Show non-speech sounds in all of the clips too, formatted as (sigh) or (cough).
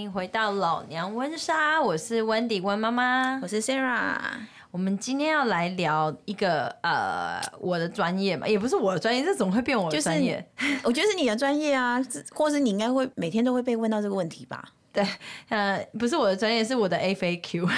迎回到老娘温莎，我是温迪温妈妈，我是 Sarah。我们今天要来聊一个呃，我的专业嘛，也不是我的专业，这怎么会变我的专业？就是、我觉得是你的专业啊，或是你应该会每天都会被问到这个问题吧？对，呃，不是我的专业，是我的 FAQ。(laughs)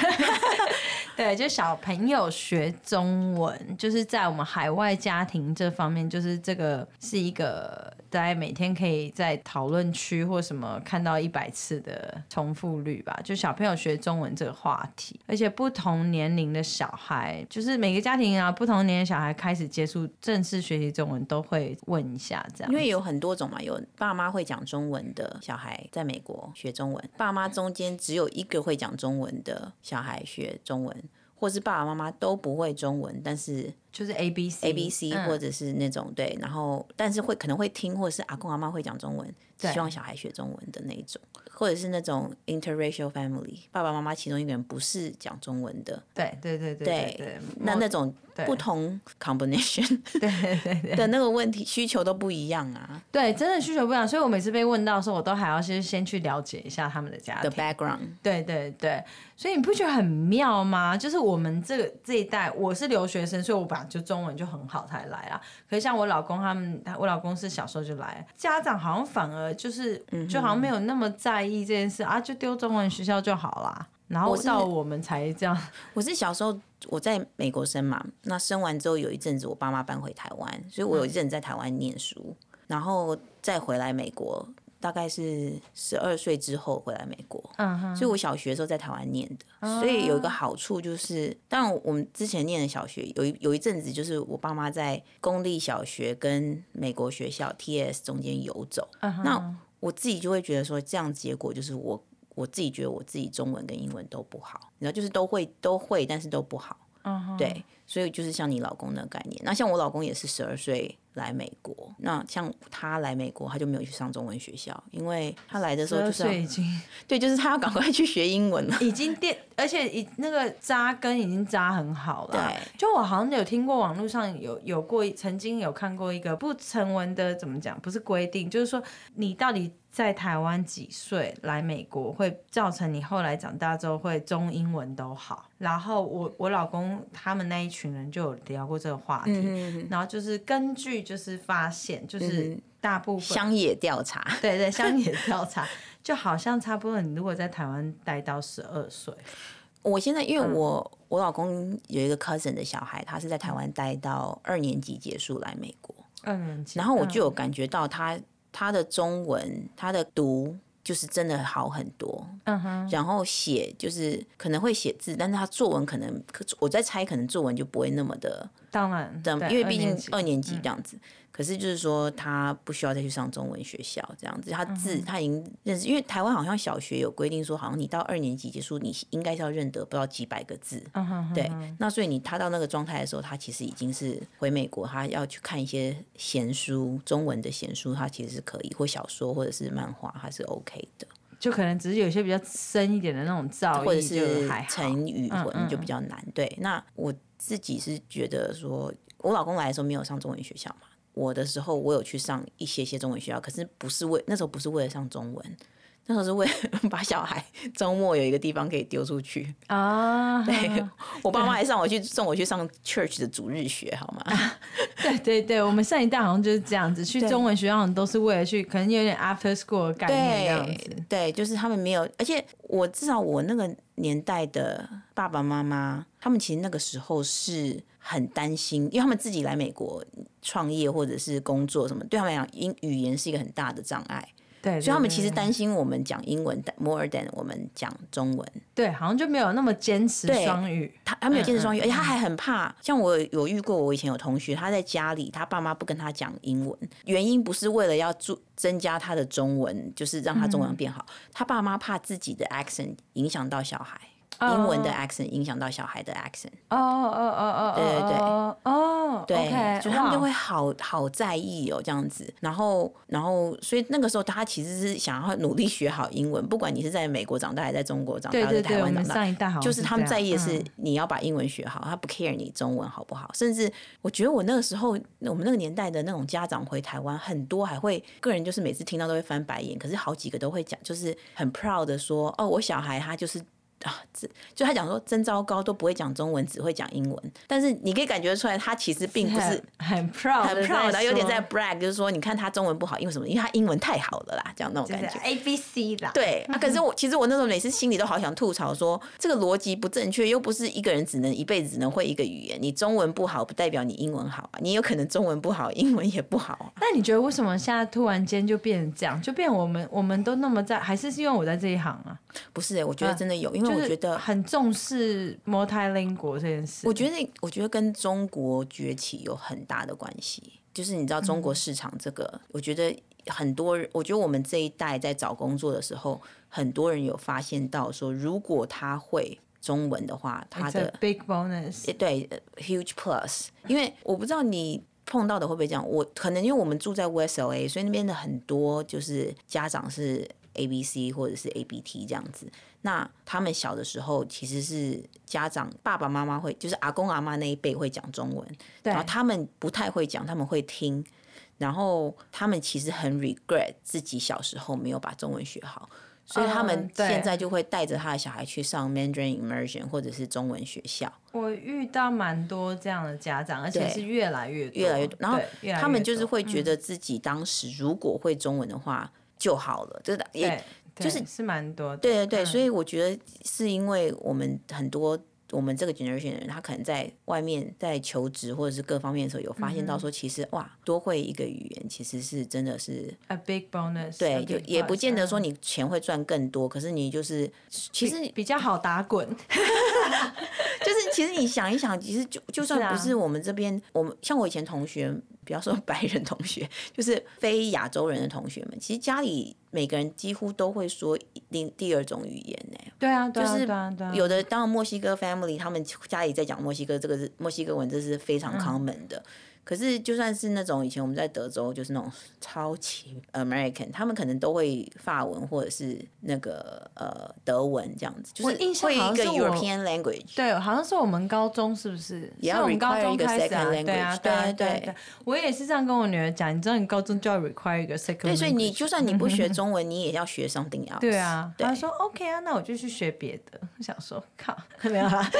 对，就小朋友学中文，就是在我们海外家庭这方面，就是这个是一个大家每天可以在讨论区或什么看到一百次的重复率吧。就小朋友学中文这个话题，而且不同年龄的小孩，就是每个家庭啊，不同年龄小孩开始接触正式学习中文，都会问一下这样。因为有很多种嘛，有爸妈会讲中文的小孩在美国学中文，爸妈中间只有一个会讲中文的小孩学中文。或是爸爸妈妈都不会中文，但是就是 A B C A B C，或者是那种对，然后但是会可能会听，或者是阿公阿妈会讲中文，希望小孩学中文的那一种，或者是那种 interracial family，爸爸妈妈其中一个人不是讲中文的，对对对对对，对，那那种不同 combination 对对对 (laughs) 的那个问题需求都不一样啊，对，真的需求不一样，所以我每次被问到的时候，我都还要先先去了解一下他们的家庭 background，对对对，所以你不觉得很妙吗？就是我。我们这个这一代，我是留学生，所以我本来就中文就很好才来啊。可是像我老公他们，我老公是小时候就来，家长好像反而就是，就好像没有那么在意这件事啊，就丢中文学校就好啦。然后到我们才这样。(laughs) 我是小时候我在美国生嘛，那生完之后有一阵子我爸妈搬回台湾，所以我有一阵子在台湾念书，然后再回来美国。大概是十二岁之后回来美国，uh-huh. 所以我小学的时候在台湾念的，uh-huh. 所以有一个好处就是，当然我们之前念的小学有一有一阵子，就是我爸妈在公立小学跟美国学校 TS 中间游走，uh-huh. 那我自己就会觉得说，这样结果就是我我自己觉得我自己中文跟英文都不好，然后就是都会都会，但是都不好，uh-huh. 对，所以就是像你老公那个概念，那像我老公也是十二岁。来美国，那像他来美国，他就没有去上中文学校，因为他来的时候就是已经对，就是他要赶快去学英文了，已经垫，而且已那个扎根已经扎很好了。对，就我好像有听过网络上有有过，曾经有看过一个不成文的怎么讲，不是规定，就是说你到底在台湾几岁来美国，会造成你后来长大之后会中英文都好。然后我我老公他们那一群人就有聊过这个话题，嗯、然后就是根据。就是发现，就是大部分乡野调查，(laughs) 对对，乡野调查就好像差不多。你如果在台湾待到十二岁，我现在因为我、嗯、我老公有一个 cousin 的小孩，他是在台湾待到二年级结束来美国，二年级，然后我就有感觉到他他的中文他的读就是真的好很多，嗯哼，然后写就是可能会写字，但是他作文可能我在猜，可能作文就不会那么的。当然，因为毕竟二年级这样子，嗯，可是就是说他不需要再去上中文学校这样子，他字他已经认识，因为台湾好像小学有规定说，好像你到二年级结束，你应该是要认得不知道几百个字，嗯，对，那所以你他到那个状态的时候，他其实已经是回美国，他要去看一些闲书，中文的闲书，他其实是可以，或小说或者是漫画，他是 OK 的，就可能只是有些比较深一点的那种造诣，或者是成语文就比较难，嗯嗯，对，那我。自己是觉得说，我老公来的时候没有上中文学校嘛，我的时候我有去上一些些中文学校，可是不是为那时候不是为了上中文。那时候是为了 (laughs) 把小孩周末有一个地方可以丢出去啊！对，我爸妈还上我去送我去上 church 的主日学，好吗？(laughs) 对对对，我们上一代好像就是这样子，去中文学校都是为了去，可能有点 after school 的概念对，就是他们没有，而且我至少我那个年代的爸爸妈妈，他们其实那个时候是很担心，因为他们自己来美国创业或者是工作什么，对他们来讲，英语言是一个很大的障碍。对，对，对，所以他们其实担心我们讲英文，more than 我们讲中文。对，好像就没有那么坚持双语。他他没有坚持双语，而且他还很怕。像我有遇过，我以前有同学，他在家里，他爸妈不跟他讲英文，原因不是为了要助增加他的中文，就是让他中文变好。嗯、他爸妈怕自己的 accent 影响到小孩。英文的 accent 影响到小孩的 accent。哦哦哦哦，对对对，哦，对就他们就会好好在意哦，这样子。然后，然后，所以那个时候他其实是想要努力学好英文，不管你是在美国长大还是在中国长大，对对对，在台湾长大，上一代好，就是他们在意的是你要把英文学好，他不 care 你中文好不好。甚至我觉得我那个时候，我们那个年代的那种家长回台湾，很多还会个人就是每次听到都会翻白眼，可是好几个都会讲，就是很 proud 的说，哦，我小孩他就是。啊，这就他讲说真糟糕，都不会讲中文，只会讲英文。但是你可以感觉出来，他其实并不是很，proud，很 proud，他有点在 brag，就是说，你看他中文不好，因为什么？因为他英文太好了啦，这样那种感觉。A B C 啦。对啊，可是我其实我那时候每次心里都好想吐槽说，这个逻辑不正确，又不是一个人只能一辈子只能会一个语言。你中文不好，不代表你英文好啊，你有可能中文不好，英文也不好啊。那你觉得为什么现在突然间就变成这样？就变我们我们都那么在，还是因为我在这一行啊？不是、欸，我觉得真的有，因为我觉得很。重视 multilingual 这件事，我觉得我觉得跟中国崛起有很大的关系。就是你知道中国市场这个，嗯、我觉得很多人，我觉得我们这一代在找工作的时候，很多人有发现到说，如果他会中文的话，他的 big bonus，对，huge plus。因为我不知道你碰到的会不会这样，我可能因为我们住在 West LA，所以那边的很多就是家长是 ABC 或者是 ABT 这样子。那他们小的时候，其实是家长爸爸妈妈会，就是阿公阿妈那一辈会讲中文，然后他们不太会讲，他们会听，然后他们其实很 regret 自己小时候没有把中文学好，所以他们现在就会带着他的小孩去上 Mandarin Immersion 或者是中文学校。我遇到蛮多这样的家长，而且是越来越多，越来越多。然后他们就是会觉得自己当时如果会中文的话就好了，真的也。就是是蛮多的，对对对，所以我觉得是因为我们很多我们这个 generation 的人，他可能在外面在求职或者是各方面的时候，有发现到说，其实哇，多会一个语言其实是真的是 a big bonus。对，就也不见得说你钱会赚更多，可是你就是其实比较好打滚。(laughs) 就是其实你想一想，其实就就算不是我们这边，我们像我以前同学，比方说 (laughs) 白人同学，就是非亚洲人的同学们，其实家里。每个人几乎都会说第第二种语言呢。对啊，就是有的当然墨西哥 family 他们家里在讲墨西哥这个是墨西哥文，这是非常 common 的。嗯可是，就算是那种以前我们在德州，就是那种超级 American，他们可能都会法文或者是那个呃德文这样子，就是会一个 European language。对，好像是我们高中是不是？也要 require 一个 second language。对啊，对对对。我也是这样跟我女儿讲，你知道你高中就要 require 一个 second language。对，所以你就算你不学中文，你也要学 something else。对啊，她说 OK 啊，那我就去学别的。我想说，靠，没有啦，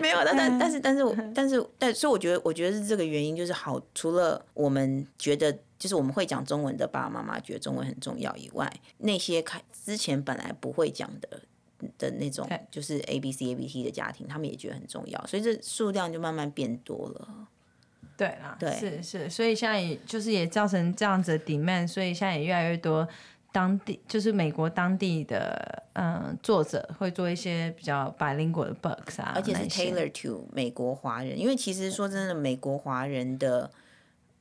没有，但但但是但是但是但所以我觉得我觉得是这个。原因就是好，除了我们觉得就是我们会讲中文的爸爸妈妈觉得中文很重要以外，那些开之前本来不会讲的的那种，就是 A B C A B T 的家庭，他们也觉得很重要，所以这数量就慢慢变多了。对啦，对，是是，所以现在也就是也造成这样子的 demand，所以现在也越来越多。当地就是美国当地的嗯作者会做一些比较 bilingual 的 books 啊，而且是 tailor to 美国华人，因为其实说真的，美国华人的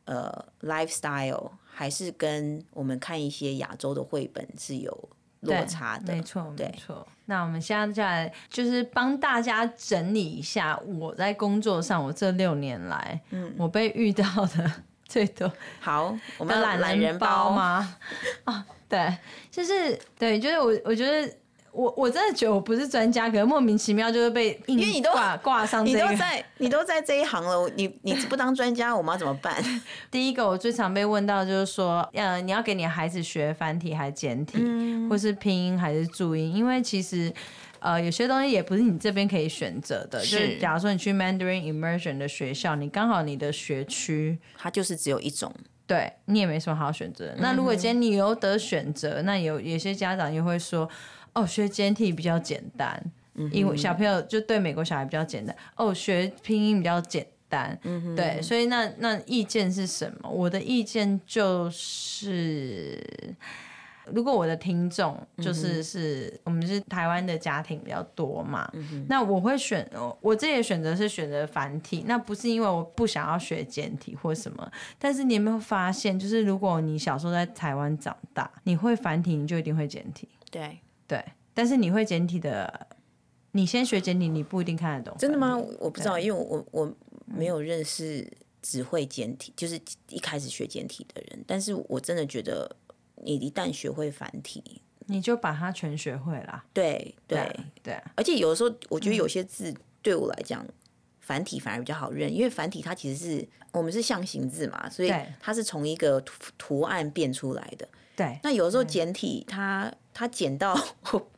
呃 lifestyle 还是跟我们看一些亚洲的绘本是有落差的，没错，没错。那我们现在就来就是帮大家整理一下我在工作上我这六年来，嗯，我被遇到的 (laughs) 最多好，我们懒人包吗？(laughs) 啊。对，就是对，就是我，我觉得我我真的觉得我不是专家，可能莫名其妙就是被，因为你都挂挂上、(laughs) 这个，你都在你都在这一行了，你你不当专家，我们要怎么办？(laughs) 第一个我最常被问到就是说，呃，你要给你孩子学繁体还是简体，嗯、或是拼音还是注音？因为其实呃有些东西也不是你这边可以选择的，是就是假如说你去 Mandarin Immersion 的学校，你刚好你的学区它就是只有一种。对，你也没什么好选择。那如果今天你有得选择，那有有些家长也会说，哦，学简体比较简单，因为小朋友就对美国小孩比较简单。哦，学拼音比较简单，对，所以那那意见是什么？我的意见就是。如果我的听众就是是、嗯、我们是台湾的家庭比较多嘛，嗯、那我会选我自己的选择是选择繁体，那不是因为我不想要学简体或什么，但是你有没有发现，就是如果你小时候在台湾长大，你会繁体，你就一定会简体。对对，但是你会简体的，你先学简体，你不一定看得懂。真的吗？我不知道，因为我我没有认识只会简体，就是一开始学简体的人。但是我真的觉得，你一旦学会繁体，你就把它全学会了。对对对，对，而且有的时候，我觉得有些字对我来讲，嗯、繁体反而比较好认，因为繁体它其实是我们是象形字嘛，所以它是从一个图图案变出来的。对，那有的时候简体它它简到我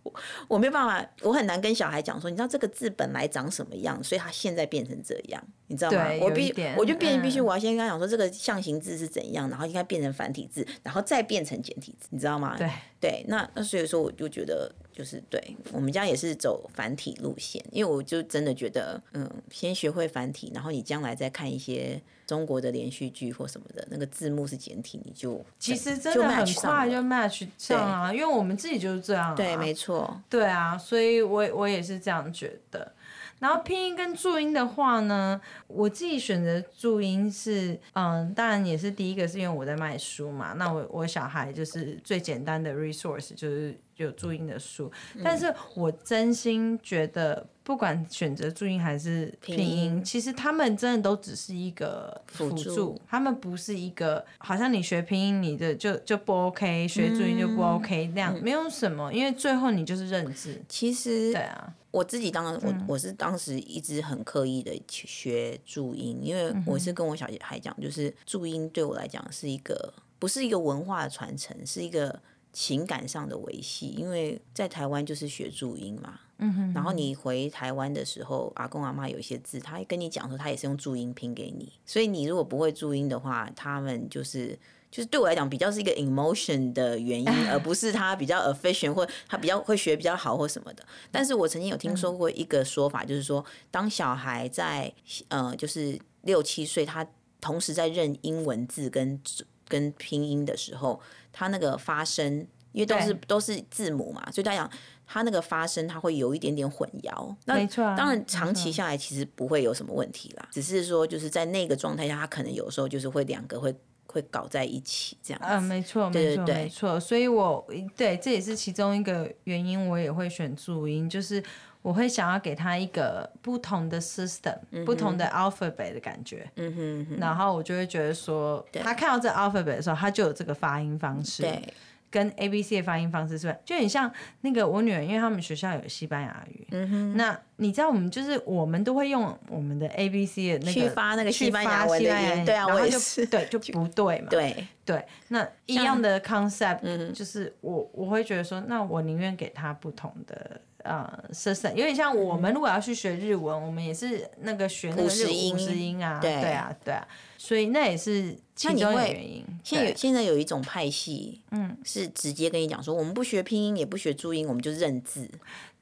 我没办法，我很难跟小孩讲说，你知道这个字本来长什么样，所以他现在变成这样，你知道吗？我必我就变必须我要先跟他讲说，这个象形字是怎样，然后应该变成繁体字，然后再变成简体字，你知道吗？对对，那那所以说我就觉得就是对我们家也是走繁体路线，因为我就真的觉得，嗯，先学会繁体，然后你将来再看一些。中国的连续剧或什么的那个字幕是简体，你就其实真的很快就 match 上啊，因为我们自己就是这样啊。对，没错。对啊，所以我我也是这样觉得。然后拼音跟注音的话呢，我自己选择注音是，嗯，当然也是第一个是因为我在卖书嘛。那我我小孩就是最简单的 resource 就是有注音的书，但是我真心觉得。不管选择注音还是拼音，其实他们真的都只是一个辅助，他们不是一个好像你学拼音你的就就不 OK，学注音就不 OK，嗯，那样没有什么，因为最后你就是认字。其实对啊，我自己当然我我是当时一直很刻意的学注音，因为我是跟我小孩讲，就是注音对我来讲是一个不是一个文化的传承，是一个情感上的维系，因为在台湾就是学注音嘛。嗯哼，然后你回台湾的时候，阿公阿妈有一些字，他跟你讲说，他也是用注音拼给你。所以你如果不会注音的话，他们就是就是对我来讲比较是一个 emotion 的原因，而不是他比较 efficient 或他比较会学比较好或什么的。但是我曾经有听说过一个说法，就是说，当小孩在呃就是六七岁，他同时在认英文字跟跟拼音的时候，他那个发声，因为都是都是字母嘛，所以他讲。他那个发声，他会有一点点混淆。那没错，当然长期下来其实不会有什么问题啦。只是说就是在那个状态下，他可能有时候就是会两个会会搞在一起这样。嗯，没错，没错，没错。所以我对这也是其中一个原因，我也会选注音，就是我会想要给他一个不同的 system，嗯、不同的 alphabet 的感觉。嗯哼，嗯哼。然后我就会觉得说，他看到这 alphabet 的时候，他就有这个发音方式。对。跟 A B C 的发音方式是不是就很像那个我女儿，因为他们学校有西班牙语。嗯哼。那你知道我们就是我们都会用我们的 A B C 的那个去发那个西班牙文的音，对啊，我也是。对，就不对嘛。对对。那一样的 concept，就是我我会觉得说，那我宁愿给他不同的呃 system，有点像我们如果要去学日文，我们也是那个学那个日五十音啊，对啊，对啊。所以那也是其中一个原因。现在有现在有一种派系，嗯，是直接跟你讲说，我们不学拼音，也不学注音，我们就认字。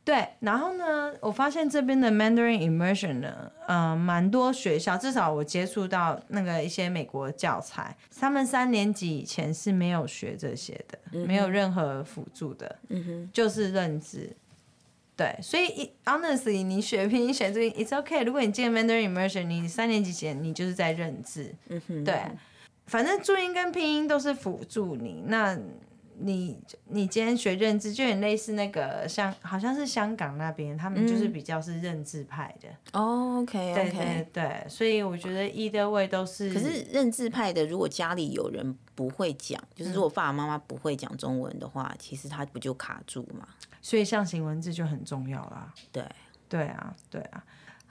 对，然后呢，我发现这边的 Mandarin Immersion 呢，嗯、呃，蛮多学校，至少我接触到那个一些美国教材，他们三年级以前是没有学这些的，嗯、没有任何辅助的，嗯哼，就是认字。对，所以 honestly，你学拼音学注音，it's okay。如果你进 Mandarin Immersion，你三年级前你就是在认字，嗯哼，对，反正注音跟拼音都是辅助你。那你你今天学认字，就很类似那个像好像是香港那边，他们就是比较是认字派的。哦，OK，对对对，所以我觉得 either way 都是。可是认字派的，如果家里有人不会讲，就是如果爸爸妈妈不会讲中文的话，其实他不就卡住嘛？所以象形文字就很重要啦。对，对啊，对啊。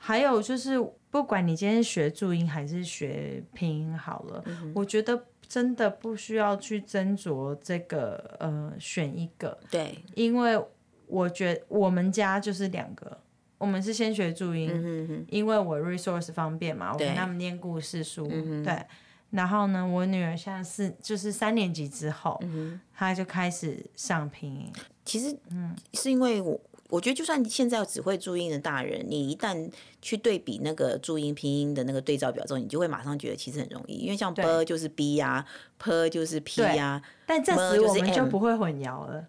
还有就是，不管你今天学注音还是学拼音，好了，嗯、我觉得真的不需要去斟酌这个呃选一个。对，因为我觉得我们家就是两个，我们是先学注音，嗯、哼哼因为我 resource 方便嘛，我给他们念故事书。对，对。然后呢，我女儿现在是就是三年级之后，嗯、她就开始上拼音。其实，嗯，是因为我我觉得，就算现在只会注音的大人，你一旦去对比那个注音拼音的那个对照表之后，你就会马上觉得其实很容易，因为像 b 就是 b 呀，p 就是 p 呀，但这时我们就不会混淆了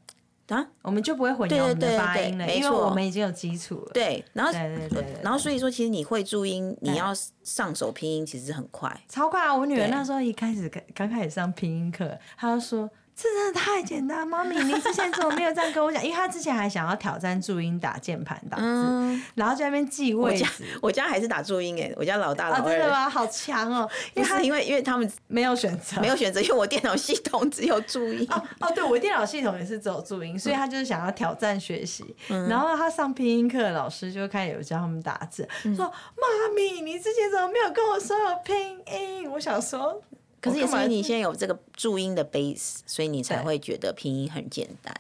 啊，我们就不会混淆我们的发音了，因为我们已经有基础了。对，然后对对然后所以说，其实你会注音，你要上手拼音，其实很快，超快啊！我女儿那时候一开始刚刚开始上拼音课，她就说。这真的太 (laughs) 简单，妈咪，你之前怎么没有这样跟我讲？因为他之前还想要挑战注音打键盘打字，嗯、然后在那边记位置。我家我家还是打注音哎，我家老大老二、啊、真的吗？好强哦！因为他因为因为他们没有选择，没有选择，因为我电脑系统只有注音。哦哦，对，我电脑系统也是只有注音，所以他就是想要挑战学习。嗯、然后他上拼音课，老师就开始有教他们打字，嗯、说：“妈咪，你之前怎么没有跟我说有拼音？”我想说。可是也是因为你现在有这个注音的 base，所以你才会觉得拼音很简单。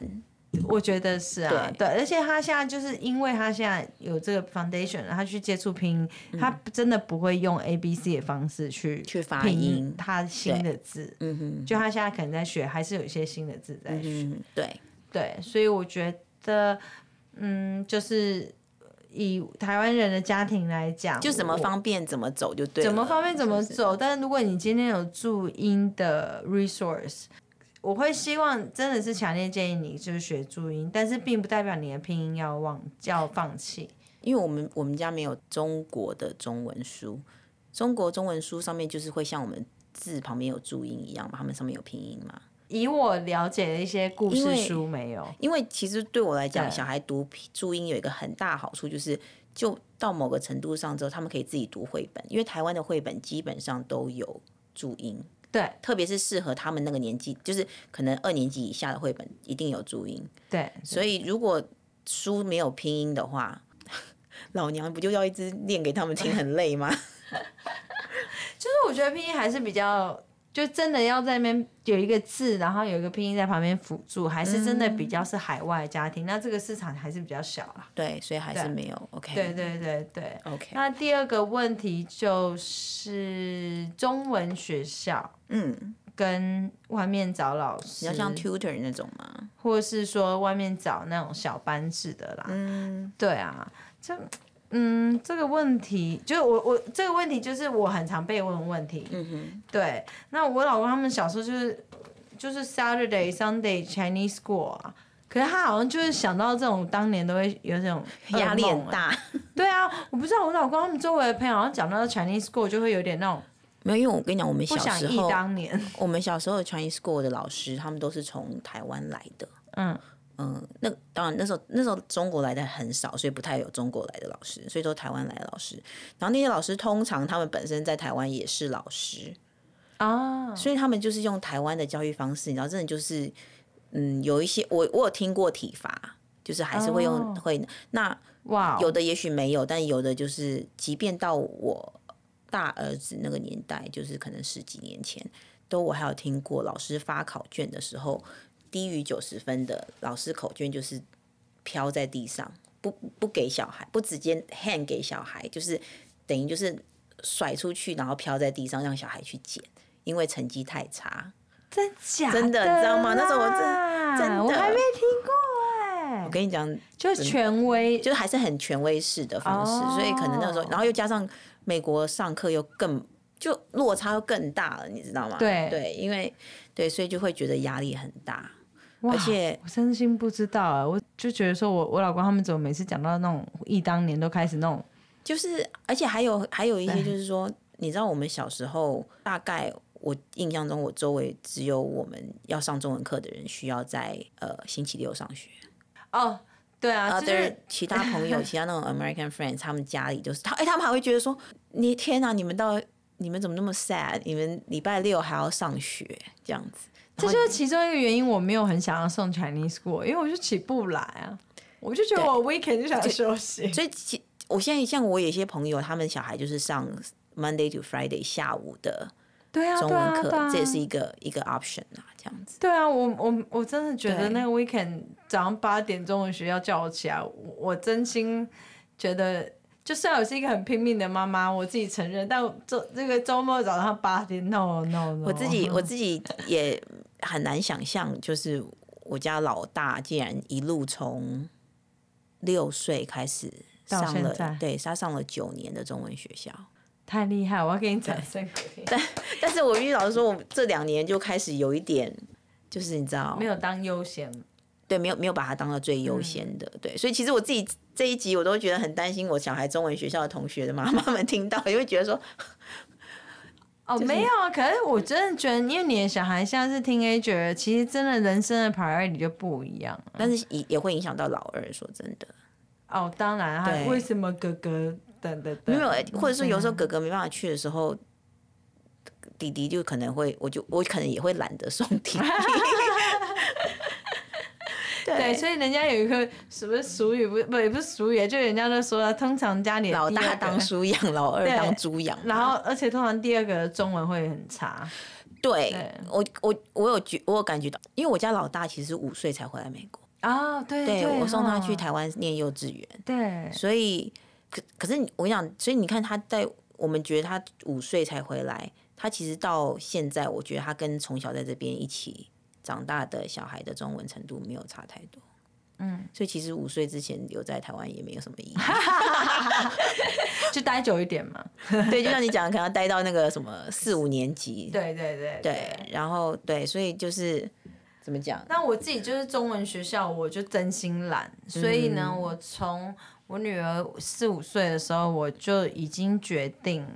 我觉得是啊，对，对，而且他现在就是因为他现在有这个 foundation，他去接触拼音，嗯、他真的不会用 A B C 的方式去去发音他新的字。嗯哼，就他现在可能在学，还是有一些新的字在学。嗯、对对，所以我觉得，嗯，就是。以台湾人的家庭来讲，就怎么方便怎么走就对了。怎么方便怎么走，但是如果你今天有注音的 resource，我会希望真的是强烈建议你就是学注音，但是并不代表你的拼音要忘要放弃。因为我们我们家没有中国的中文书，中国中文书上面就是会像我们字旁边有注音一样嘛，他们上面有拼音嘛。以我了解的一些故事书没有，因为其实对我来讲，小孩读注音有一个很大好处，就是就到某个程度上之后，他们可以自己读绘本，因为台湾的绘本基本上都有注音，对，特别是适合他们那个年纪，就是可能二年级以下的绘本一定有注音，对，所以如果书没有拼音的话，(laughs) 老娘不就要一直念给他们听，很累吗？(laughs) 就是我觉得拼音还是比较。就真的要在那边有一个字，然后有一个拼音在旁边辅助，还是真的比较是海外家庭，嗯、那这个市场还是比较小啦。对，所以还是没有。OK。对对对对。OK。那第二个问题就是中文学校，嗯，跟外面找老师，比较像 tutor 那种吗？或者是说外面找那种小班制的啦？嗯，对啊，这。嗯，这个问题就是我我这个问题就是我很常被问问题。嗯哼。对，那我老公他们小时候就是就是 Saturday Sunday Chinese School 啊，可是他好像就是想到这种当年都会有这种压力很大。对啊，我不知道我老公他们周围的朋友好像讲到 Chinese School 就会有点那种。没有，因为我跟你讲，我们小时候当年我们小时候的 Chinese School 的老师，他们都是从台湾来的。嗯。嗯，那当然那时候那时候中国来的很少，所以不太有中国来的老师，所以都台湾来的老师。然后那些老师通常他们本身在台湾也是老师啊，所以他们就是用台湾的教育方式，你知道，真的就是嗯，有一些我我有听过体罚，就是还是会用、哦、会那哇，有的也许没有，但有的就是，即便到我大儿子那个年代，就是可能十几年前，都我还有听过老师发考卷的时候。低于九十分的老师口卷就是飘在地上，不不给小孩，不直接 hand 给小孩，就是等于就是甩出去，然后飘在地上让小孩去捡，因为成绩太差。真假的？真的，你知道吗？那时候我真真的，我还没听过哎。我跟你讲，就是权威，就是还是很权威式的方式，哦、所以可能那时候，然后又加上美国上课又更就落差又更大了，你知道吗？对对，因为对，所以就会觉得压力很大。哇而且我真心不知道啊，我就觉得说我我老公他们怎么每次讲到那种忆当年都开始那种，就是而且还有还有一些就是说，你知道我们小时候大概我印象中我周围只有我们要上中文课的人需要在呃星期六上学。哦，对啊，就是其他朋友 (laughs) 其他那种 American friends 他们家里就是他哎他们还会觉得说你天啊你们到你们怎么那么 sad 你们礼拜六还要上学这样子。这就是其中一个原因，我没有很想要送 Chinese school，因为我就起不来啊，我就觉得我 weekend 就想休息。所以，其我现在像我有些朋友，他们小孩就是上 Monday to Friday 下午的对啊中文课，啊啊啊、这也是一个一个 option 啊，这样子。对啊，我我我真的觉得那个 weekend 早上八点钟的学校叫我起来，我我真心觉得。就算我是一个很拼命的妈妈，我自己承认，但周这个周末早上八点，no no no，我自己 (laughs) 我自己也很难想象，就是我家老大竟然一路从六岁开始上了，对，他上了九年的中文学校，太厉害！我要给你掌声。但但是我必须老实说，我这两年就开始有一点，就是你知道，没有当优先。对，没有没有把它当到最优先的，嗯、对，所以其实我自己这一集我都觉得很担心，我小孩中文学校的同学的妈妈们听到，也会觉得说，(laughs) 哦，没有啊，可是我真的觉得，因为你的小孩像是 teenager，其实真的人生的 priority 就不一样，但是也也会影响到老二。说真的，哦，当然，对，为什么哥哥等等等，没有，或者说有时候哥哥没办法去的时候，弟弟就可能会，我就我可能也会懒得送弟弟。(laughs) (laughs) 对，对，所以人家有一个什么俗语，不不也不是俗语，就人家都说，通常家里老大当书养，老二 (laughs) 当猪养，然后而且通常第二个中文会很差。对，对。我我我有觉我有感觉到，因为我家老大其实五岁才回来美国。啊、哦，对，对，对我送他去台湾念幼稚园，对，所以可可是我跟你讲，所以你看他在我们觉得他五岁才回来，他其实到现在，我觉得他跟从小在这边一起。长大的小孩的中文程度没有差太多，嗯，所以其实五岁之前留在台湾也没有什么意义 (laughs) (laughs) 就待久一点嘛。对，就像你讲的，可能要待到那个什么四五年级。(laughs) 对对对对，然后对，所以就是怎么讲？那我自己就是中文学校，我就真心懒，所以呢，嗯、我从我女儿四五岁的时候，我就已经决定，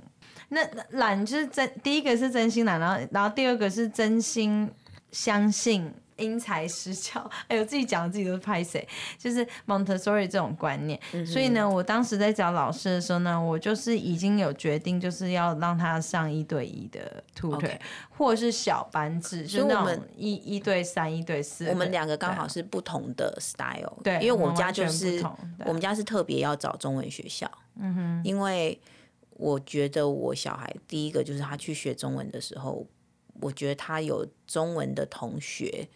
那懒就是真第一个是真心懒，然后然后第二个是真心。相信因材施教，(laughs) 哎呦，自己讲自己都是拍谁，就是 Montessori 这种观念。嗯、所以呢，我当时在找老师的时候呢，我就是已经有决定，就是要让他上一对一的 tutor. 或者是小班制，就那种一一对三、一对四。我们两个刚好是不同的 style，对，因为我们家就是我们，我们家是特别要找中文学校。嗯哼，因为我觉得我小孩第一个就是他去学中文的时候。我觉得他有中文的同学，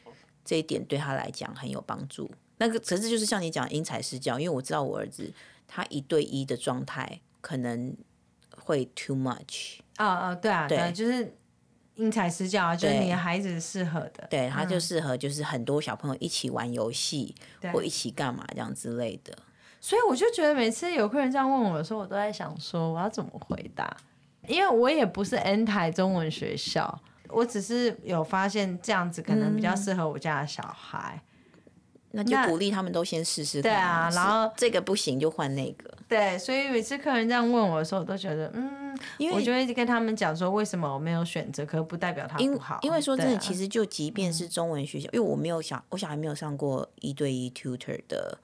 这一点对他来讲很有帮助。那个可是就是像你讲因材施教，因为我知道我儿子他一对一的状态可能会 too much。哦哦，对啊，对，就是因材施教啊，就是你的孩子适合的，对，他就适合就是很多小朋友一起玩游戏，或一起干嘛这样之类的。所以我就觉得每次有客人这样问我的时候，我都在想说我要怎么回答，因为我也不是 N 台中文学校。我只是有发现这样子可能比较适合我家的小孩，嗯、那就鼓励他们都先试试看。对啊，然后这个不行就换那个。对，所以每次客人这样问我的时候，我都觉得嗯，因为我就会跟他们讲说，为什么我没有选择，可不代表他不好。因为说真的，其实就即便是中文学校，嗯、因为我没有小，我小孩没有上过一对一 tutor 的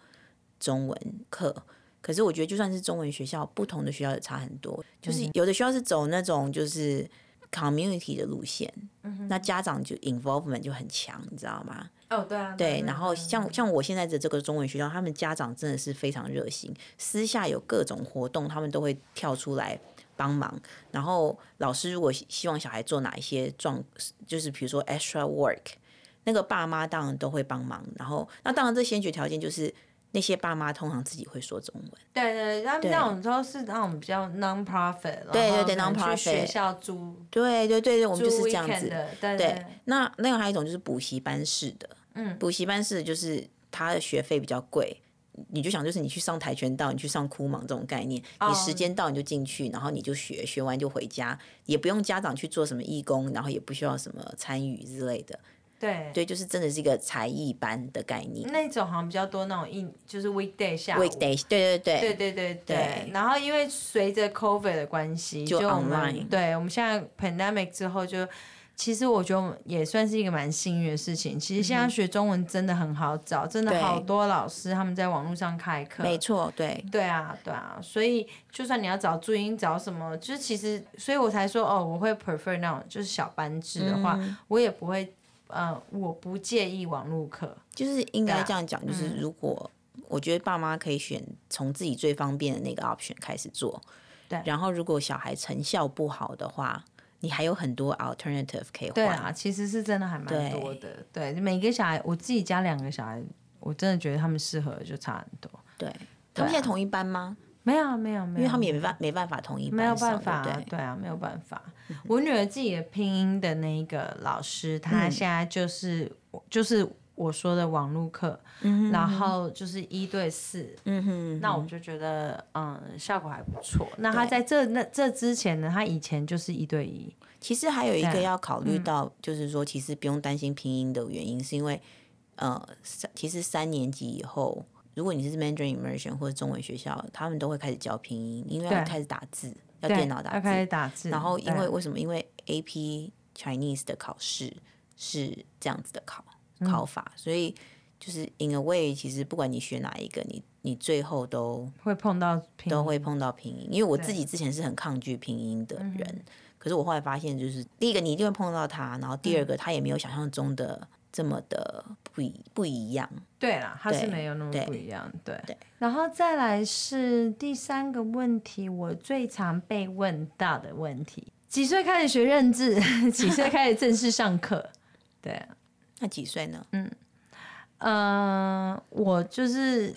中文课，可是我觉得就算是中文学校，不同的学校也差很多。就是有的学校是走那种就是。Community 的路线，嗯，那家长就 involvement 就很强，你知道吗？哦，对啊，对。然后像像我现在的这个中文学校，他们家长真的是非常热心，私下有各种活动，他们都会跳出来帮忙。然后老师如果希望小孩做哪一些状，就是比如说 extra work，那个爸妈当然都会帮忙。然后那当然这先决条件就是。那些爸妈通常自己会说中文，对对，他们那种都是那种比较 non-profit，对对对，non-profit 学校租，对对对，我们就是这样子。对，对，对，那另外还有一种就是补习班式的，嗯，补习班式的就是他的学费比较贵，你就想就是你去上跆拳道，你去上酷芒这种概念，你时间到你就进去，然后你就学，学完就回家，也不用家长去做什么义工，然后也不需要什么参与之类的。对对，就是真的是一个才艺班的概念。那种好像比较多那种一就是 weekday 下午。weekday 对对对对对对对。然后因为随着 COVID 的关系，就 online。对，我们现在 pandemic 之后就，其实我觉得也算是一个蛮幸运的事情。其实现在学中文真的很好找，真的好多老师他们在网络上开课。没错，对。对啊，对啊，所以就算你要找注音找什么，就是其实，所以我才说哦，我会 prefer 那种就是小班制的话，嗯、我也不会。呃，我不介意网络课，就是应该这样讲，就是如果我觉得爸妈可以选从自己最方便的那个 option 开始做，对。然后如果小孩成效不好的话，你还有很多 alternative 可以换。对啊，其实是真的还蛮多的。对，对每个小孩，我自己家两个小孩，我真的觉得他们适合就差很多。对，他们现在同一班吗？没有没有没有，因为他们也没办没办法同意，没有办法，对，对啊，没有办法。我女儿自己的拼音的那个老师，她现在就是、嗯、就是我说的网络课、嗯，然后就是一对四，嗯哼，那我就觉得嗯效果还不错。那她在这那这之前呢，她以前就是一对一。其实还有一个要考虑到，就是说其实不用担心拼音的原因，是因为呃，其实三年级以后。如果你是 Mandarin Immersion 或者中文学校，他们都会开始教拼音，因为要开始打字。要电脑打字，要开始打字。然后因为为什么？因为 AP Chinese 的考试是这样子的考考法，嗯、所以就是 in a way，其实不管你学哪一个，你你最后都会碰到都会碰到拼音。因为我自己之前是很抗拒拼音的人，嗯、可是我后来发现，就是第一个你一定会碰到它，然后第二个它也没有想象中的这么的不一不一样。对啦，他是没有那么不一样。对，然后再来是第三个问题，我最常被问到的问题。几岁开始学认字？(laughs) 几岁开始正式上课？对，那几岁呢？嗯，呃，我就是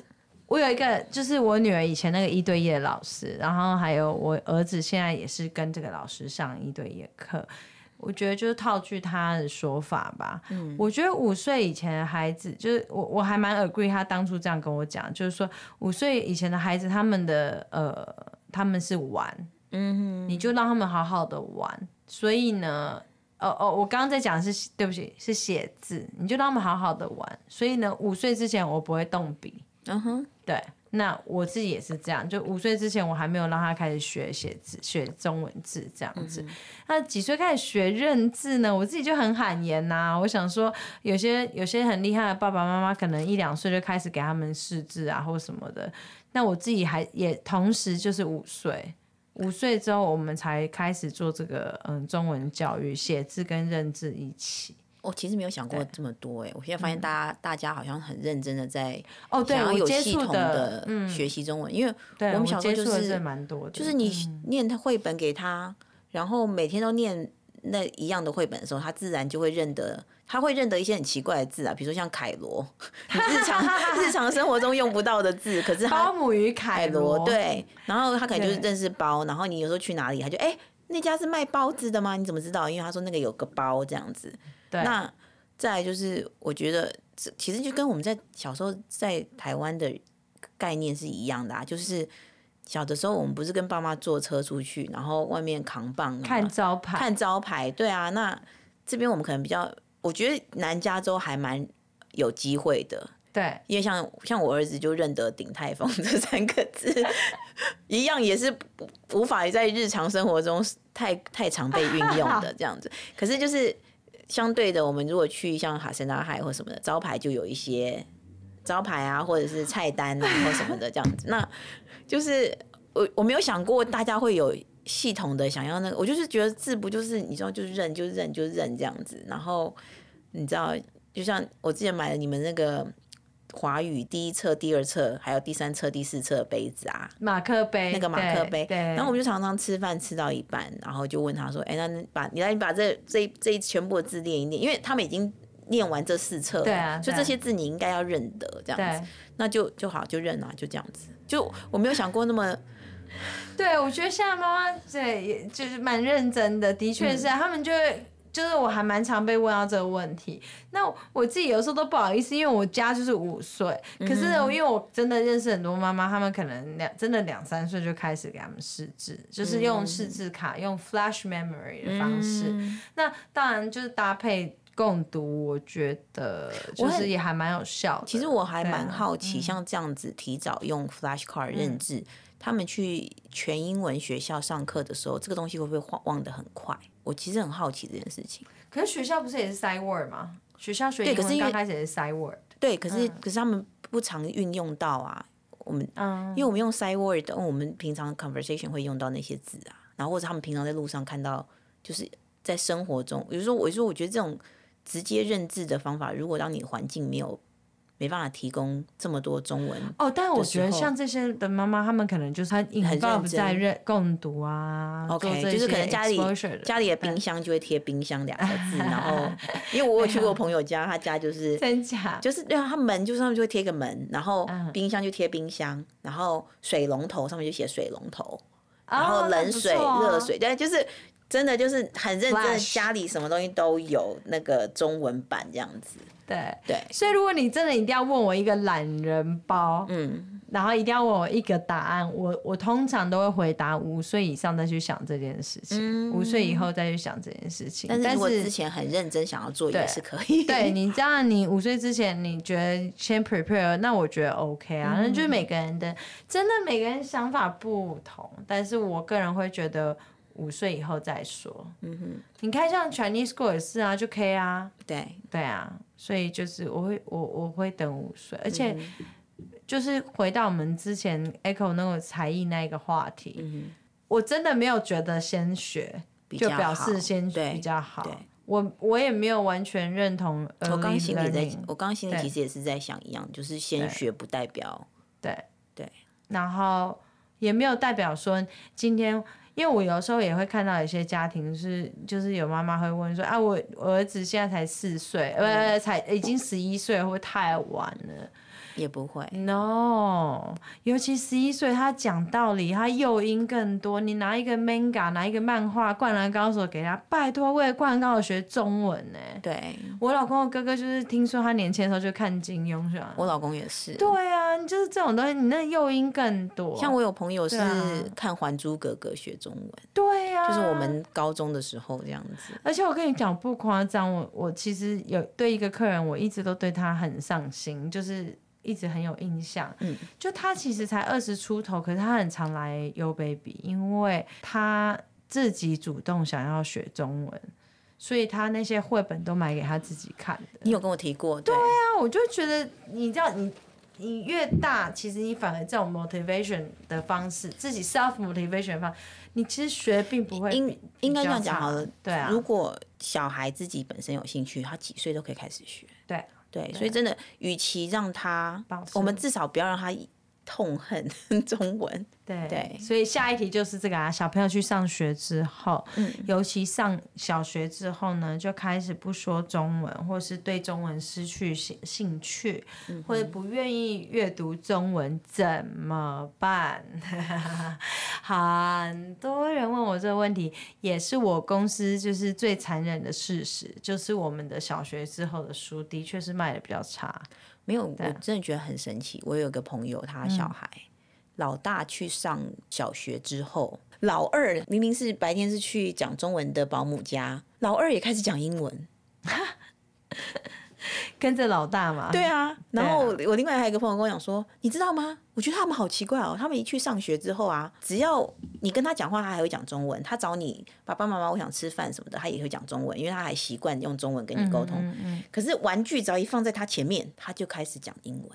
我有一个，就是我女儿以前那个一对一的老师，然后还有我儿子现在也是跟这个老师上一对一的课。我觉得就是套句他的说法吧。嗯，我觉得五岁以前的孩子，就是我我还蛮 agree 他当初这样跟我讲，就是说五岁以前的孩子，他们的呃，他们是玩。嗯哼，你就让他们好好的玩。所以呢，哦哦，我刚刚在讲是对不起，是写字，你就让他们好好的玩。所以呢，五岁之前我不会动笔。嗯哼，对，那我自己也是这样，就五岁之前我还没有让他开始学写字，学中文字这样子。嗯、那几岁开始学认字呢？我自己就很罕言呐、啊。我想说，有些有些很厉害的爸爸妈妈，可能一两岁就开始给他们识字啊，或什么的。那我自己还也同时就是五岁。五岁之后，我们才开始做这个嗯中文教育，写字跟认字一起。我其实没有想过这么多哎，对我现在发现大家、嗯、大家好像很认真的在哦，对，有系统的学习中文，因为我们小时候就是蛮多的，就是你念他绘本给他，然后每天都念那一样的绘本的时候，他自然就会认得。他会认得一些很奇怪的字啊，比如说像凯罗，日常 (laughs) 日常生活中用不到的字，可是他包母鱼凯罗对，然后他可能就是认识包，然后你有时候去哪里，他就哎、欸、那家是卖包子的吗？你怎么知道？因为他说那个有个包这样子。对，那再来就是我觉得这其实就跟我们在小时候在台湾的概念是一样的啊，就是小的时候我们不是跟爸妈坐车出去，然后外面扛棒看招牌，看招牌，对啊，那这边我们可能比较。我觉得南加州还蛮有机会的，对，因为像像我儿子就认得鼎泰丰 (laughs) 这三个字，一样也是无法在日常生活中太太常被运用的 (laughs) 这样子。可是就是相对的，我们如果去像哈森大海或什么的招牌，就有一些招牌啊，或者是菜单啊或什么的这样子。那就是我我没有想过大家会有。系统的想要那个，我就是觉得字不就是你知道就是认就认就认这样子，然后你知道就像我之前买了你们那个华语第一册、第二册，还有第三册、第四册的杯子啊，马克杯，那个马克杯，然后我们就常常吃饭吃到一半，然后就问他说：“哎、欸，那把你来，你把这这这全部的字念一念，因为他们已经念完这四册了，对啊，所以这些字你应该要认得这样子，那就就好就认啊，就这样子，就我没有想过那么。”对，我觉得现在妈妈对，也就是蛮认真的，的确是、啊，嗯、他们就会就是我还蛮常被问到这个问题。那我自己有时候都不好意思，因为我家就是五岁，可是呢，因为我真的认识很多妈妈，他们可能两真的两三岁就开始给他们识字，就是用识字卡，嗯、用 flash memory 的方式。嗯、那当然就是搭配共读，我觉得就是也还蛮有效的。其实我还蛮好奇，啊、像这样子提早用 flash card 认字。嗯他们去全英文学校上课的时候，这个东西会不会忘忘得很快？我其实很好奇这件事情。可是学校不是也是 sight word 吗？学校学英文刚开始也是 sight word。对，可是、嗯、可是他们不常运用到啊。我们，嗯，因为我们用 sight word，我们平常 conversation 会用到那些字啊，然后或者他们平常在路上看到，就是在生活中，比如说，我说我觉得这种直接认字的方法，如果当你环境没有。没办法提供这么多中文哦，但我觉得像这些的妈妈，他们可能就是很认真。在认共读啊。OK，就是可能家里家里的冰箱就会贴“冰箱”两个字，然后 (laughs) 因为我有去过朋友家，他家就是真假，就是对啊，他门就上面就会贴个门，然后冰箱就贴冰箱，然后水龙头上面就写水龙头，然后冷水、热水，对，就是真的就是很认真，家里什么东西都有那个中文版这样子。对对，所以如果你真的一定要问我一个懒人包，嗯，然后一定要问我一个答案，我我通常都会回答五岁以上再去想这件事情，五岁、嗯、以后再去想这件事情。但是如果之前很认真想要做也是可以。对，对你这样，你五岁之前你觉得先 prepare，那我觉得 OK 啊。那、嗯、就是每个人的真的每个人想法不同，但是我个人会觉得五岁以后再说。嗯哼，你看像 Chinese school 也是啊，就可以啊。对对啊，所以就是我会我我会等五岁，而且。嗯就是回到我们之前 Echo 那个才艺那一个话题，嗯、我真的没有觉得先学就表示先学比较好。我我也没有完全认同。我刚心里在，我刚心里其实也是在想一样，就是先学不代表对对，对然后也没有代表说今天，因为我有时候也会看到一些家庭是，就是有妈妈会问说啊，我我儿子现在才四岁，呃、才已经十一岁，会不会太晚了？也不会，no，尤其十一岁，他讲道理，他诱因更多。你拿一个 manga，拿一个漫画《灌篮高手》给他，拜托，为了《灌篮高手》学中文呢？对，我老公的哥哥就是听说他年轻的时候就看金庸，是吧？我老公也是。对啊，就是这种东西，你那诱因更多。像我有朋友是看《还珠格格》学中文，对啊，就是我们高中的时候这样子。而且我跟你讲不夸张，我我其实有对一个客人，我一直都对他很上心，就是。一直很有印象，嗯，就他其实才二十出头，可是他很常来 U Baby，因为他自己主动想要学中文，所以他那些绘本都买给他自己看的。你有跟我提过？对，对啊，我就觉得你知道，你你越大，其实你反而这种 motivation 的方式，自己 self motivation 方，你其实学并不会应应该这样讲好了。对啊，如果小孩自己本身有兴趣，他几岁都可以开始学。对。所以真的，与其让他，我们至少不要让他痛恨 (laughs) 中文。对，对，所以下一题就是这个啊，小朋友去上学之后，嗯，尤其上小学之后呢，就开始不说中文，或是对中文失去兴兴趣，嗯、或者不愿意阅读中文，怎么办？(laughs) 很多人问我这个问题，也是我公司就是最残忍的事实，就是我们的小学之后的书的确是卖的比较差。没有，我真的觉得很神奇。我有一个朋友，他小孩。嗯老大去上小学之后，老二明明是白天是去讲中文的保姆家，老二也开始讲英文，(laughs) (laughs) 跟着老大嘛。对啊，然后我另外还有一个朋友跟我讲说，你知道吗？我觉得他们好奇怪哦，他们一去上学之后啊，只要你跟他讲话，他还会讲中文。他找你爸爸妈妈，我想吃饭什么的，他也会讲中文，因为他还习惯用中文跟你沟通。嗯嗯嗯，可是玩具只要一放在他前面，他就开始讲英文。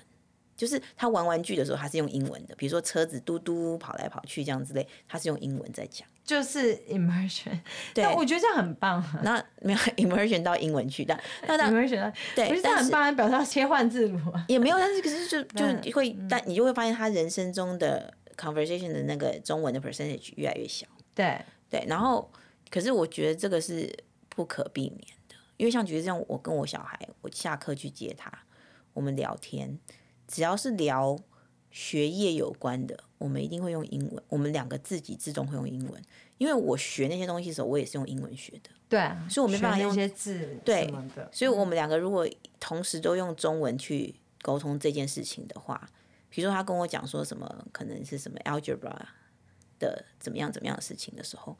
就是他玩玩具的时候，他是用英文的，比如说车子嘟嘟跑来跑去这样之类，他是用英文在讲，就是 immersion。(laughs) 对，我觉得这样很棒。那没有 (laughs) immersion 到英文去的，(laughs) 那那 immersion 对，是这样很棒，表示要切换字母也没有，但是可是就就会，嗯、但你就会发现他人生中的 conversation 的那个中文的 percentage 越来越小。对对，然后可是我觉得这个是不可避免的，因为像觉得像我跟我小孩，我下课去接他，我们聊天。只要是聊学业有关的，我们一定会用英文。我们两个自己自动会用英文，因为我学那些东西的时候，我也是用英文学的。对，所以我没办法用那些字。对，所以我们两个如果同时都用中文去沟通这件事情的话，比如说他跟我讲说什么，可能是什么 algebra 的怎么样怎么样的事情的时候，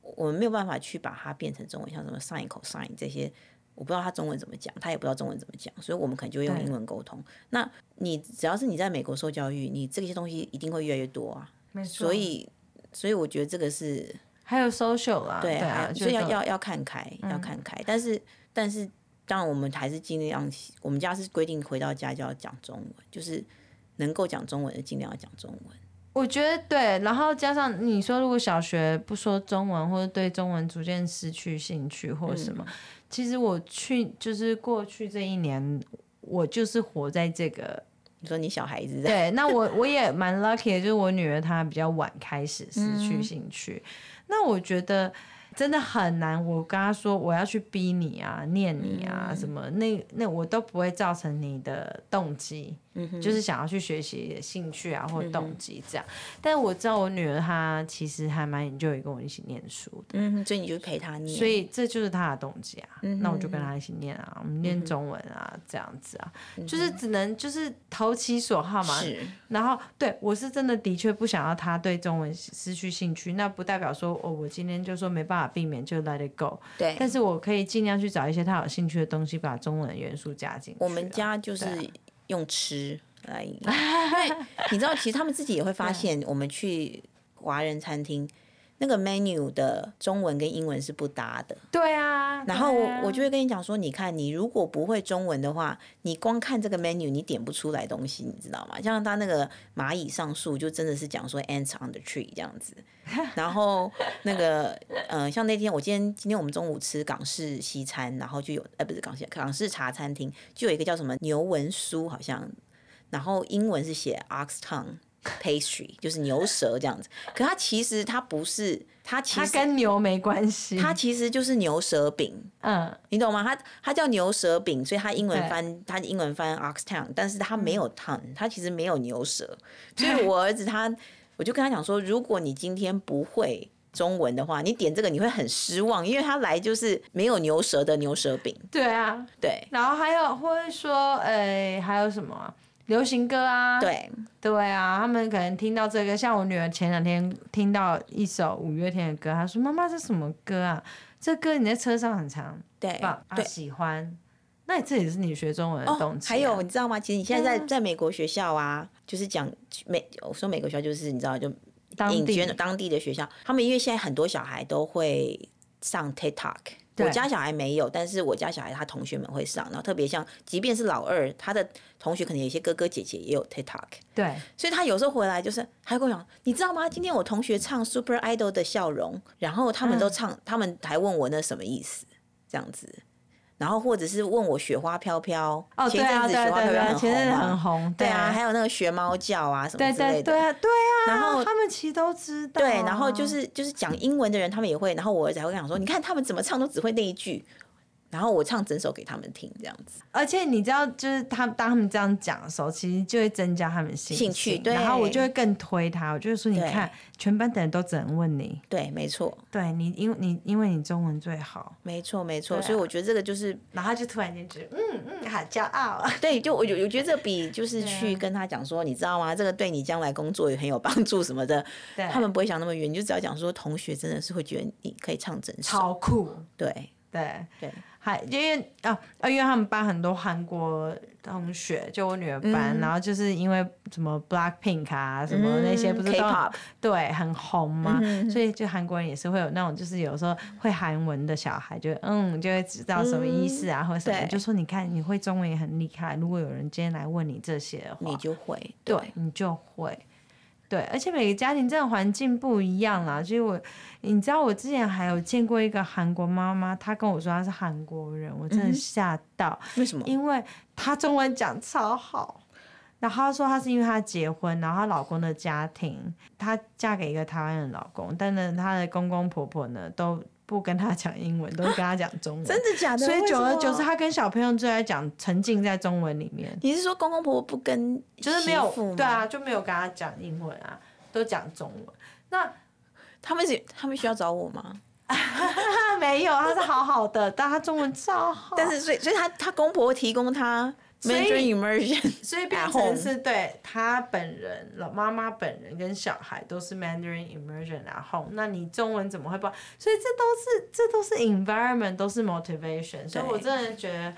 我们没有办法去把它变成中文，像什么 sin、cosine 这些。我不知道他中文怎么讲，他也不知道中文怎么讲，所以我们可能就会用英文沟通。那你只要是你在美国受教育，你这些东西一定会越来越多啊。没错。所以，所以我觉得这个是还有 social 啊，对啊，所以要要要看开，要看开。嗯、但是，但是，当然我们还是尽量，我们家是规定回到家就要讲中文，就是能够讲中文的尽量要讲中文。我觉得对，然后加上你说，如果小学不说中文，或者对中文逐渐失去兴趣，或者什么。嗯其实我去就是过去这一年，我就是活在这个。你说你小孩子对，那我我也蛮 lucky 的，就是我女儿她比较晚开始失去兴趣。嗯、那我觉得真的很难。我跟她说我要去逼你啊，念你啊，嗯、什么那那我都不会造成你的动机。嗯、就是想要去学习的兴趣啊或动机这样。嗯、但我知道我女儿她其实还蛮 enjoy 跟我一起念书的，嗯，所以你就陪她念，所以这就是她的动机啊。嗯、那我就跟她一起念啊，我们念中文啊、嗯、这样子啊，就是只能就是投其所好嘛。是。然后对我是真的的确不想要她对中文失去兴趣，那不代表说哦，我今天就说没办法避免就 let it go。对。但是我可以尽量去找一些她有兴趣的东西，把中文的元素加进去、啊。我们家就是。用吃来，(laughs) 因为你知道，其实他们自己也会发现，我们去华人餐厅，那个 menu 的中文跟英文是不搭的。对啊，然后我就会跟你讲说，你看，你如果不会中文的话，你光看这个 menu，你点不出来东西，你知道吗？像他那个蚂蚁上树，就真的是讲说 ants on the tree 这样子。(laughs) 然后那个，呃，像那天我今天今天我们中午吃港式西餐，然后就有，呃，不是港式港式茶餐厅，就有一个叫什么牛文酥，好像，然后英文是写 ox tongue pastry，就是牛舌这样子。可它其实它不是，它其实它跟牛没关系，它其实就是牛舌饼。嗯，你懂吗？它它叫牛舌饼，所以它英文翻它英文翻 ox tongue，但是它没有 tongue，它其实没有牛舌。所以我儿子他。我就跟他讲说，如果你今天不会中文的话，你点这个你会很失望，因为他来就是没有牛舌的牛舌饼。对啊，对。然后还有会说，哎、欸，还有什么流行歌啊？对，对啊，他们可能听到这个，像我女儿前两天听到一首五月天的歌，她说：“妈妈，这什么歌啊？这歌你在车上很常对，对，喜欢。”那这也是你学中文的动机、啊哦。还有，你知道吗？其实你现在在在美国学校啊，就是讲美，我说美国学校就是你知道，就当地当地的学校，他们因为现在很多小孩都会上 TikTok，我家小孩没有，但是我家小孩他同学们会上，然后特别像，即便是老二，他的同学可能有些哥哥姐姐也有 TikTok，对，所以他有时候回来就是还会跟我讲，你知道吗？今天我同学唱 Super Idol 的笑容，然后他们都唱，嗯、他们还问我那什么意思，这样子。然后或者是问我雪花飘飘，哦，对啊，对对对，前阵子很红，对啊，还有那个学猫叫啊什么之类的，对啊对啊，然后他们其实都知道，对，然后就是就是讲英文的人他们也会，然后我儿子还会讲说，你看他们怎么唱都只会那一句。然后我唱整首给他们听，这样子。而且你知道，就是他当他们这样讲的时候，其实就会增加他们兴趣。对。然后我就会更推他，我就会说：“你看，全班的人都只能问你。”对，没错。对你，因为你因为你中文最好。没错，没错。所以我觉得这个就是，然后就突然间觉得，嗯嗯，好骄傲。(laughs) 对，就我我觉得这比就是去跟他讲说，你知道吗？这个对你将来工作也很有帮助什么的。对。他们不会想那么远，你就只要讲说，同学真的是会觉得你可以唱整首。超酷。对对对。还因为啊啊，因为他们班很多韩国同学，就我女儿班，嗯、然后就是因为什么 Blackpink 啊，什么那些不是都、嗯、对很红嘛，嗯、所以就韩国人也是会有那种，就是有时候会韩文的小孩就嗯就会知道什么意思啊，嗯、或者什么，就说你看你会中文也很厉害，如果有人今天来问你这些的话，你就会对，对你就会。对，而且每个家庭真的环境不一样啦。所以我，你知道，我之前还有见过一个韩国妈妈，她跟我说她是韩国人，我真的吓到。嗯、为什么？因为她中文讲超好。然后她说她是因为她结婚，然后她老公的家庭，她嫁给一个台湾人老公，但是她的公公婆婆呢都。不跟他讲英文，都跟他讲中文。(laughs) 真的假的？所以久而久之，他跟小朋友就在讲，沉浸在中文里面。你是说公公婆婆不跟，就是没有，对啊，就没有跟他讲英文啊，都讲中文。那他们是他们需要找我吗？(laughs) 没有，他是好好的，但他中文超好。但是所以所以他他公婆提供他。Mandarin immersion，所以变成是对他本人、老妈妈本人跟小孩都是 Mandarin immersion at home。那你中文怎么会不？所以这都是这都是 environment，都是 motivation。所以我真的觉得。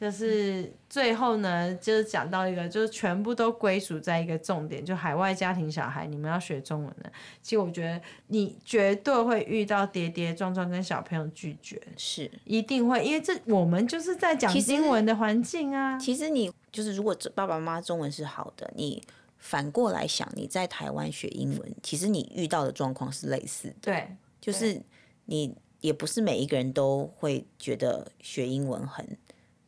就是最后呢，就是讲到一个，就是全部都归属在一个重点，就海外家庭小孩，你们要学中文的。其实我觉得你绝对会遇到跌跌撞撞，跟小朋友拒绝，是一定会，因为这我们就是在讲英文的环境啊。其实你就是如果爸爸妈妈中文是好的，你反过来想，你在台湾学英文，其实你遇到的状况是类似的。对，就是你也不是每一个人都会觉得学英文很。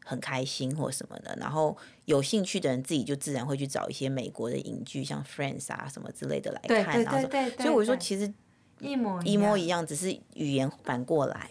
很开心或什么的，然后有兴趣的人自己就自然会去找一些美国的影剧，像 Friends 啊什么之类的来看，然后所以我说其实一模一模一样，只是语言反过来。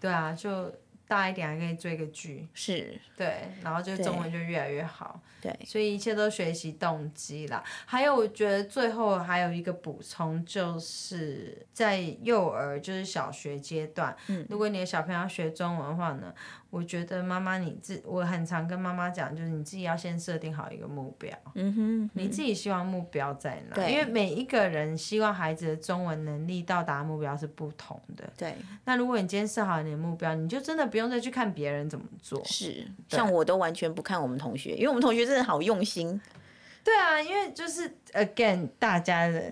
对啊，就大一点还可以追个剧，是，对，然后就中文就越来越好，对，所以一切都学习动机啦。还有，我觉得最后还有一个补充，就是在幼儿，就是小学阶段，嗯，如果你的小朋友要学中文的话呢，我觉得妈妈你自，我很常跟妈妈讲，就是你自己要先设定好一个目标，嗯哼，你自己希望目标在哪？对，因为每一个人希望孩子的中文能力到达目标是不同的，对。那如果你今天设好你的目标，你就真的。不用再去看别人怎么做，是像我都完全不看我们同学，因为我们同学真的好用心。对啊，因为就是 again 大家的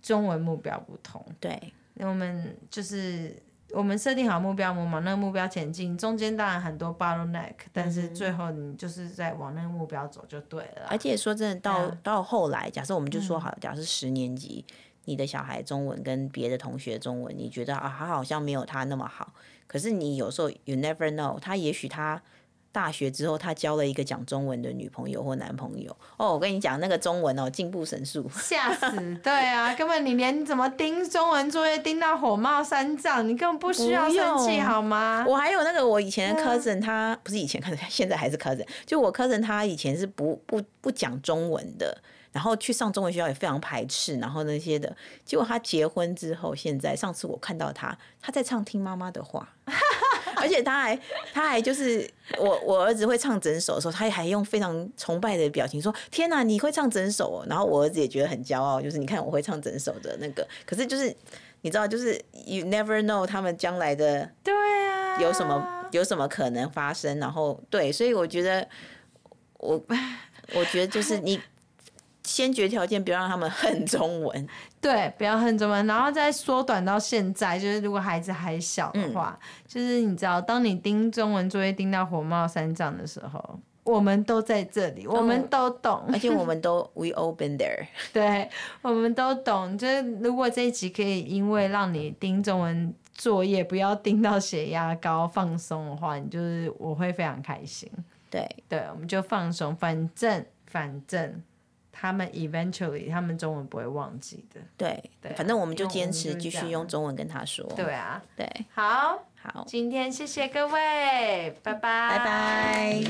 中文目标不同，嗯、对，我们就是我们设定好目标，我们往那个目标前进，中间当然很多 bottleneck，但是最后你就是在往那个目标走就对了。而且说真的，到、啊、到后来，假设我们就说好，假设十年级。嗯你的小孩中文跟别的同学中文，你觉得啊，他好像没有他那么好。可是你有时候 you never know，他也许他大学之后他交了一个讲中文的女朋友或男朋友。哦，我跟你讲那个中文哦，进步神速，吓死！对啊，根本你连怎么盯中文作业盯到火冒三丈，你根本不需要生气好吗？我还有那个我以前的 cousin，他不是以前 cousin，现在还是 cousin，就我 cousin 他以前是不不不讲中文的。然后去上中文学校也非常排斥，然后那些的，结果他结婚之后，现在上次我看到他，他在唱听妈妈的话，而且他还他还就是我我儿子会唱整首的时候，他还用非常崇拜的表情说：“天哪，你会唱整首哦！”然后我儿子也觉得很骄傲，就是你看我会唱整首的那个。可是就是你知道，就是 you never know 他们将来的对啊有什么有什么可能发生，然后对，所以我觉得我我觉得就是你。先决条件不要让他们恨中文，对，不要恨中文，然后再缩短到现在，就是如果孩子还小的话，嗯、就是你知道，当你盯中文作业盯到火冒三丈的时候，我们都在这里，我们都懂，而且我们都 (laughs) we all been there，对，我们都懂。就是如果这一集可以因为让你盯中文作业不要盯到血压高放松的话，你就是我会非常开心。对，对，我们就放松，反正反正。他们 eventually，他们中文不会忘记的。对，对啊，反正我们就坚持继续用中文跟他说。对啊，对，好，好，今天谢谢各位，拜拜，拜拜。